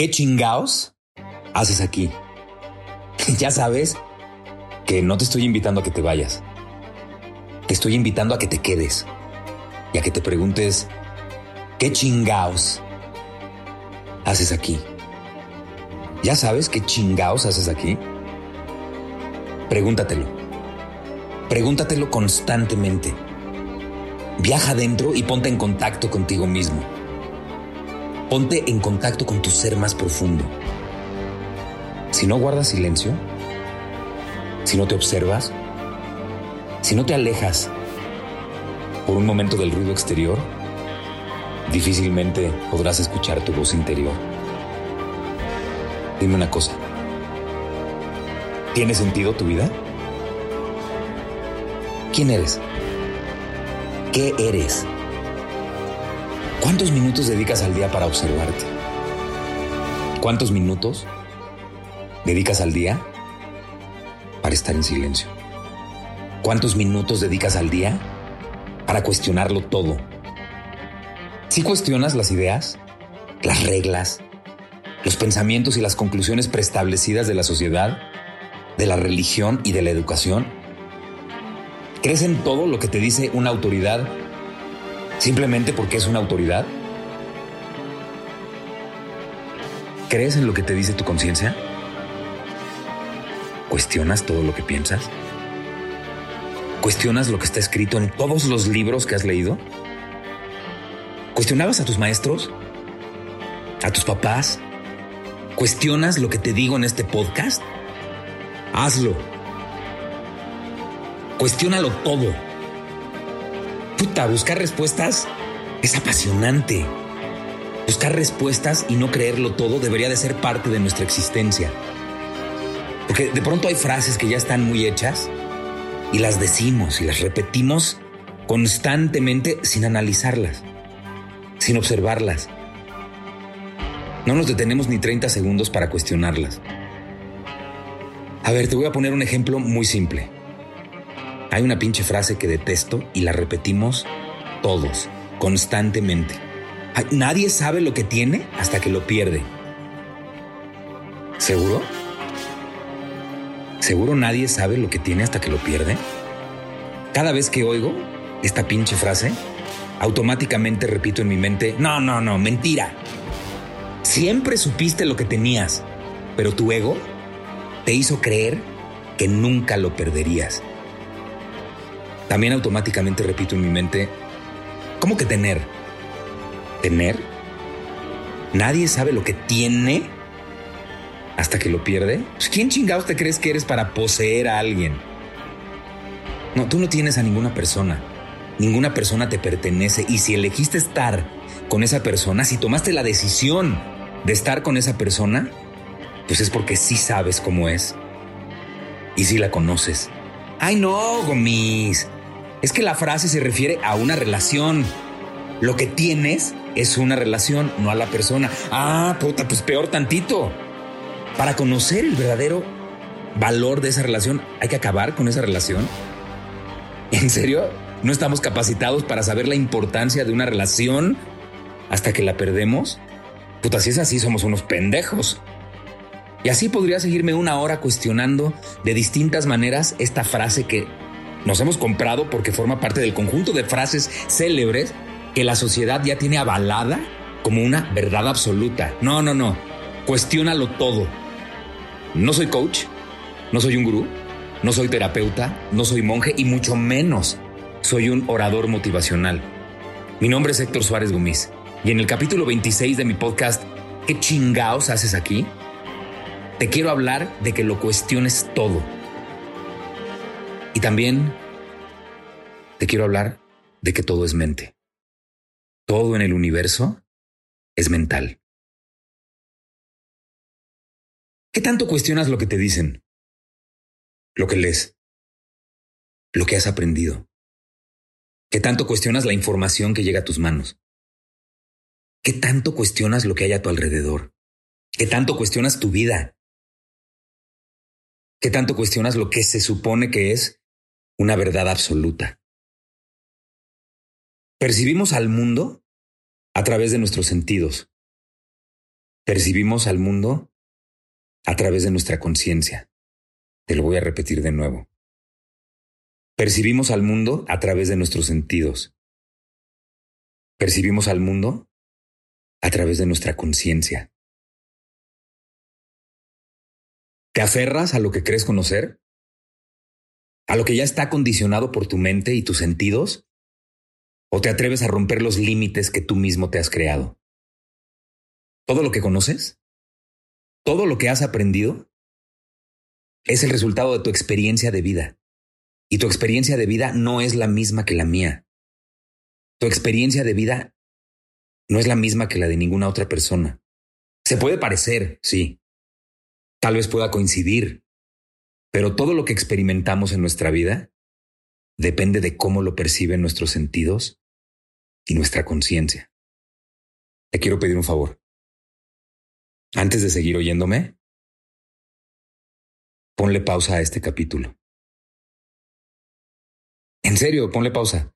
¿Qué chingaos haces aquí? ya sabes que no te estoy invitando a que te vayas. Te estoy invitando a que te quedes y a que te preguntes, ¿qué chingaos haces aquí? ¿Ya sabes qué chingaos haces aquí? Pregúntatelo. Pregúntatelo constantemente. Viaja adentro y ponte en contacto contigo mismo. Ponte en contacto con tu ser más profundo. Si no guardas silencio, si no te observas, si no te alejas por un momento del ruido exterior, difícilmente podrás escuchar tu voz interior. Dime una cosa. ¿Tiene sentido tu vida? ¿Quién eres? ¿Qué eres? ¿Cuántos minutos dedicas al día para observarte? ¿Cuántos minutos dedicas al día para estar en silencio? ¿Cuántos minutos dedicas al día para cuestionarlo todo? Si cuestionas las ideas, las reglas, los pensamientos y las conclusiones preestablecidas de la sociedad, de la religión y de la educación? ¿Crees en todo lo que te dice una autoridad simplemente porque es una autoridad? ¿Crees en lo que te dice tu conciencia? ¿Cuestionas todo lo que piensas? ¿Cuestionas lo que está escrito en todos los libros que has leído? ¿Cuestionabas a tus maestros? ¿A tus papás? ¿Cuestionas lo que te digo en este podcast? Hazlo. Cuestiónalo todo. Puta, buscar respuestas es apasionante. Buscar respuestas y no creerlo todo debería de ser parte de nuestra existencia. Porque de pronto hay frases que ya están muy hechas y las decimos y las repetimos constantemente sin analizarlas, sin observarlas. No nos detenemos ni 30 segundos para cuestionarlas. A ver, te voy a poner un ejemplo muy simple. Hay una pinche frase que detesto y la repetimos todos, constantemente. Nadie sabe lo que tiene hasta que lo pierde. ¿Seguro? ¿Seguro nadie sabe lo que tiene hasta que lo pierde? Cada vez que oigo esta pinche frase, automáticamente repito en mi mente, no, no, no, mentira. Siempre supiste lo que tenías, pero tu ego te hizo creer que nunca lo perderías. También automáticamente repito en mi mente, ¿cómo que tener? ¿Tener? Nadie sabe lo que tiene hasta que lo pierde? Pues, ¿Quién chingados te crees que eres para poseer a alguien? No, tú no tienes a ninguna persona. Ninguna persona te pertenece y si elegiste estar con esa persona, si tomaste la decisión de estar con esa persona, pues es porque sí sabes cómo es. Y si la conoces. Ay no, Gomis. Es que la frase se refiere a una relación. Lo que tienes es una relación, no a la persona. Ah, puta, pues peor tantito. Para conocer el verdadero valor de esa relación, hay que acabar con esa relación. ¿En serio? ¿No estamos capacitados para saber la importancia de una relación hasta que la perdemos? Puta, si es así, somos unos pendejos. Y así podría seguirme una hora cuestionando de distintas maneras esta frase que nos hemos comprado porque forma parte del conjunto de frases célebres que la sociedad ya tiene avalada como una verdad absoluta. No, no, no. Cuestiónalo todo. No soy coach, no soy un gurú, no soy terapeuta, no soy monje y mucho menos soy un orador motivacional. Mi nombre es Héctor Suárez Gómez y en el capítulo 26 de mi podcast, ¿qué chingaos haces aquí? Te quiero hablar de que lo cuestiones todo. Y también te quiero hablar de que todo es mente. todo en el universo es mental. ¿Qué tanto cuestionas lo que te dicen? Lo que lees, lo que has aprendido. ¿Qué tanto cuestionas la información que llega a tus manos? ¿Qué tanto cuestionas lo que hay a tu alrededor? ¿Qué tanto cuestionas tu vida? ¿Qué tanto cuestionas lo que se supone que es una verdad absoluta? Percibimos al mundo a través de nuestros sentidos. Percibimos al mundo a través de nuestra conciencia. Te lo voy a repetir de nuevo. Percibimos al mundo a través de nuestros sentidos. Percibimos al mundo a través de nuestra conciencia. ¿Te aferras a lo que crees conocer? ¿A lo que ya está condicionado por tu mente y tus sentidos? ¿O te atreves a romper los límites que tú mismo te has creado? ¿Todo lo que conoces? ¿Todo lo que has aprendido? Es el resultado de tu experiencia de vida. Y tu experiencia de vida no es la misma que la mía. Tu experiencia de vida no es la misma que la de ninguna otra persona. Se puede parecer, sí. Tal vez pueda coincidir, pero todo lo que experimentamos en nuestra vida depende de cómo lo perciben nuestros sentidos y nuestra conciencia. Te quiero pedir un favor. Antes de seguir oyéndome, ponle pausa a este capítulo. En serio, ponle pausa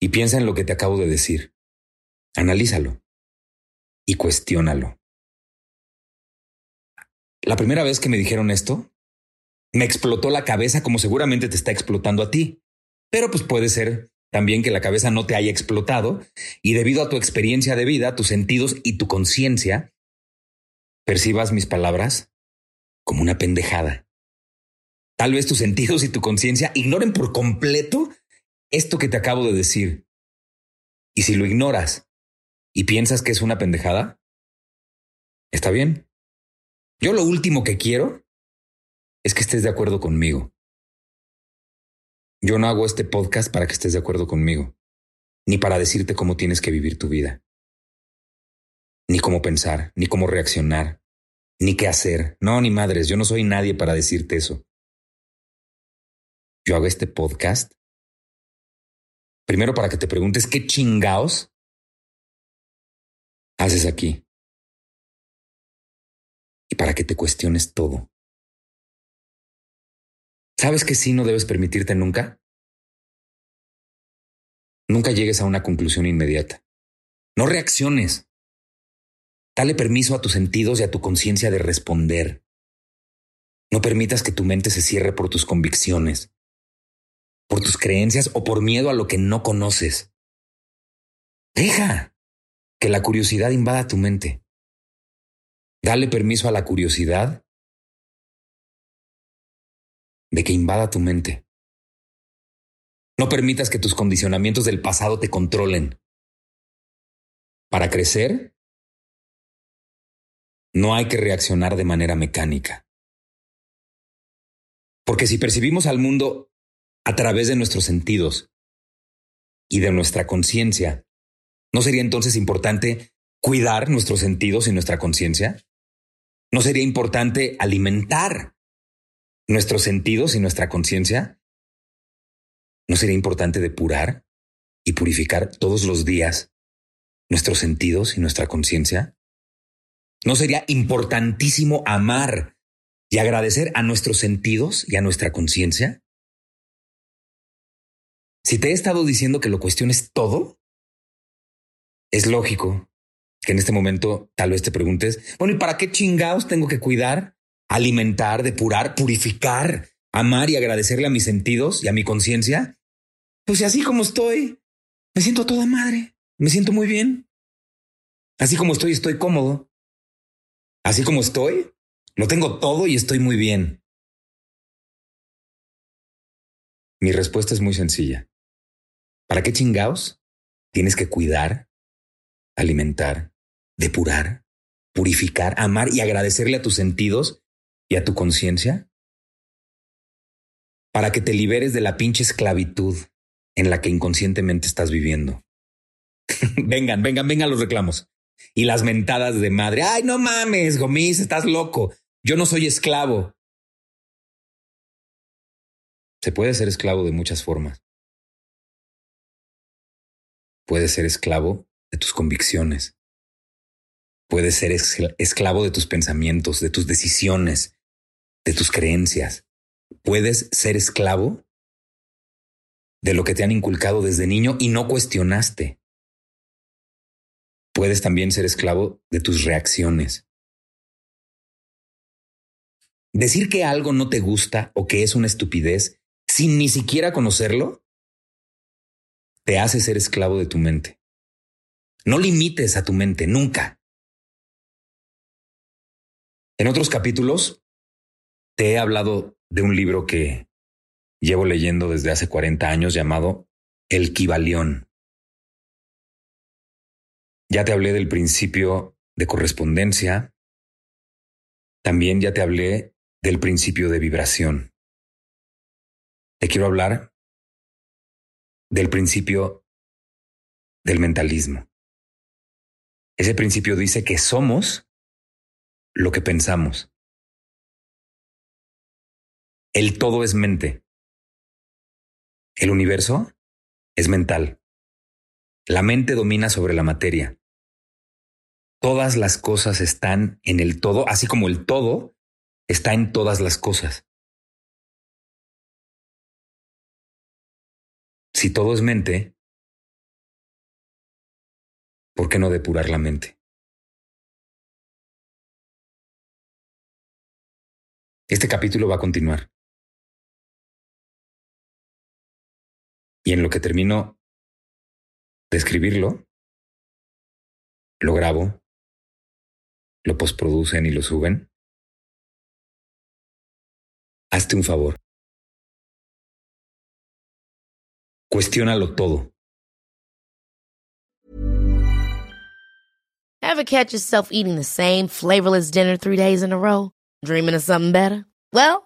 y piensa en lo que te acabo de decir. Analízalo y cuestiónalo. La primera vez que me dijeron esto, me explotó la cabeza como seguramente te está explotando a ti. Pero pues puede ser también que la cabeza no te haya explotado y debido a tu experiencia de vida, tus sentidos y tu conciencia, percibas mis palabras como una pendejada. Tal vez tus sentidos y tu conciencia ignoren por completo esto que te acabo de decir. Y si lo ignoras y piensas que es una pendejada, está bien. Yo lo último que quiero es que estés de acuerdo conmigo. Yo no hago este podcast para que estés de acuerdo conmigo, ni para decirte cómo tienes que vivir tu vida, ni cómo pensar, ni cómo reaccionar, ni qué hacer. No, ni madres, yo no soy nadie para decirte eso. Yo hago este podcast primero para que te preguntes qué chingaos haces aquí? Y para que te cuestiones todo. ¿Sabes que sí no debes permitirte nunca? Nunca llegues a una conclusión inmediata. No reacciones. Dale permiso a tus sentidos y a tu conciencia de responder. No permitas que tu mente se cierre por tus convicciones, por tus creencias o por miedo a lo que no conoces. Deja que la curiosidad invada tu mente. Dale permiso a la curiosidad de que invada tu mente. No permitas que tus condicionamientos del pasado te controlen. Para crecer, no hay que reaccionar de manera mecánica. Porque si percibimos al mundo a través de nuestros sentidos y de nuestra conciencia, ¿No sería entonces importante cuidar nuestros sentidos y nuestra conciencia? ¿No sería importante alimentar nuestros sentidos y nuestra conciencia? ¿No sería importante depurar y purificar todos los días nuestros sentidos y nuestra conciencia? ¿No sería importantísimo amar y agradecer a nuestros sentidos y a nuestra conciencia? Si te he estado diciendo que lo cuestiones todo, es lógico que en este momento tal vez te preguntes, bueno, ¿y para qué chingados tengo que cuidar, alimentar, depurar, purificar, amar y agradecerle a mis sentidos y a mi conciencia? Pues así como estoy, me siento toda madre, me siento muy bien. Así como estoy, estoy cómodo. Así como estoy, lo tengo todo y estoy muy bien. Mi respuesta es muy sencilla. ¿Para qué chingados tienes que cuidar, alimentar, depurar, purificar, amar y agradecerle a tus sentidos y a tu conciencia para que te liberes de la pinche esclavitud en la que inconscientemente estás viviendo. vengan, vengan, vengan los reclamos. Y las mentadas de madre. Ay, no mames, Gomis, estás loco. Yo no soy esclavo. Se puede ser esclavo de muchas formas. Puedes ser esclavo de tus convicciones. Puedes ser esclavo de tus pensamientos, de tus decisiones, de tus creencias. Puedes ser esclavo de lo que te han inculcado desde niño y no cuestionaste. Puedes también ser esclavo de tus reacciones. Decir que algo no te gusta o que es una estupidez sin ni siquiera conocerlo te hace ser esclavo de tu mente. No limites a tu mente nunca. En otros capítulos te he hablado de un libro que llevo leyendo desde hace 40 años llamado El Kibalión. Ya te hablé del principio de correspondencia. También ya te hablé del principio de vibración. Te quiero hablar del principio del mentalismo. Ese principio dice que somos lo que pensamos. El todo es mente. El universo es mental. La mente domina sobre la materia. Todas las cosas están en el todo, así como el todo está en todas las cosas. Si todo es mente, ¿por qué no depurar la mente? Este capítulo va a continuar. Y en lo que termino de escribirlo, lo grabo, lo postproducen y lo suben. Hazte un favor. Cuestiónalo todo. Ever catch yourself eating the same flavorless dinner three days in a row? Dreaming of something better? Well,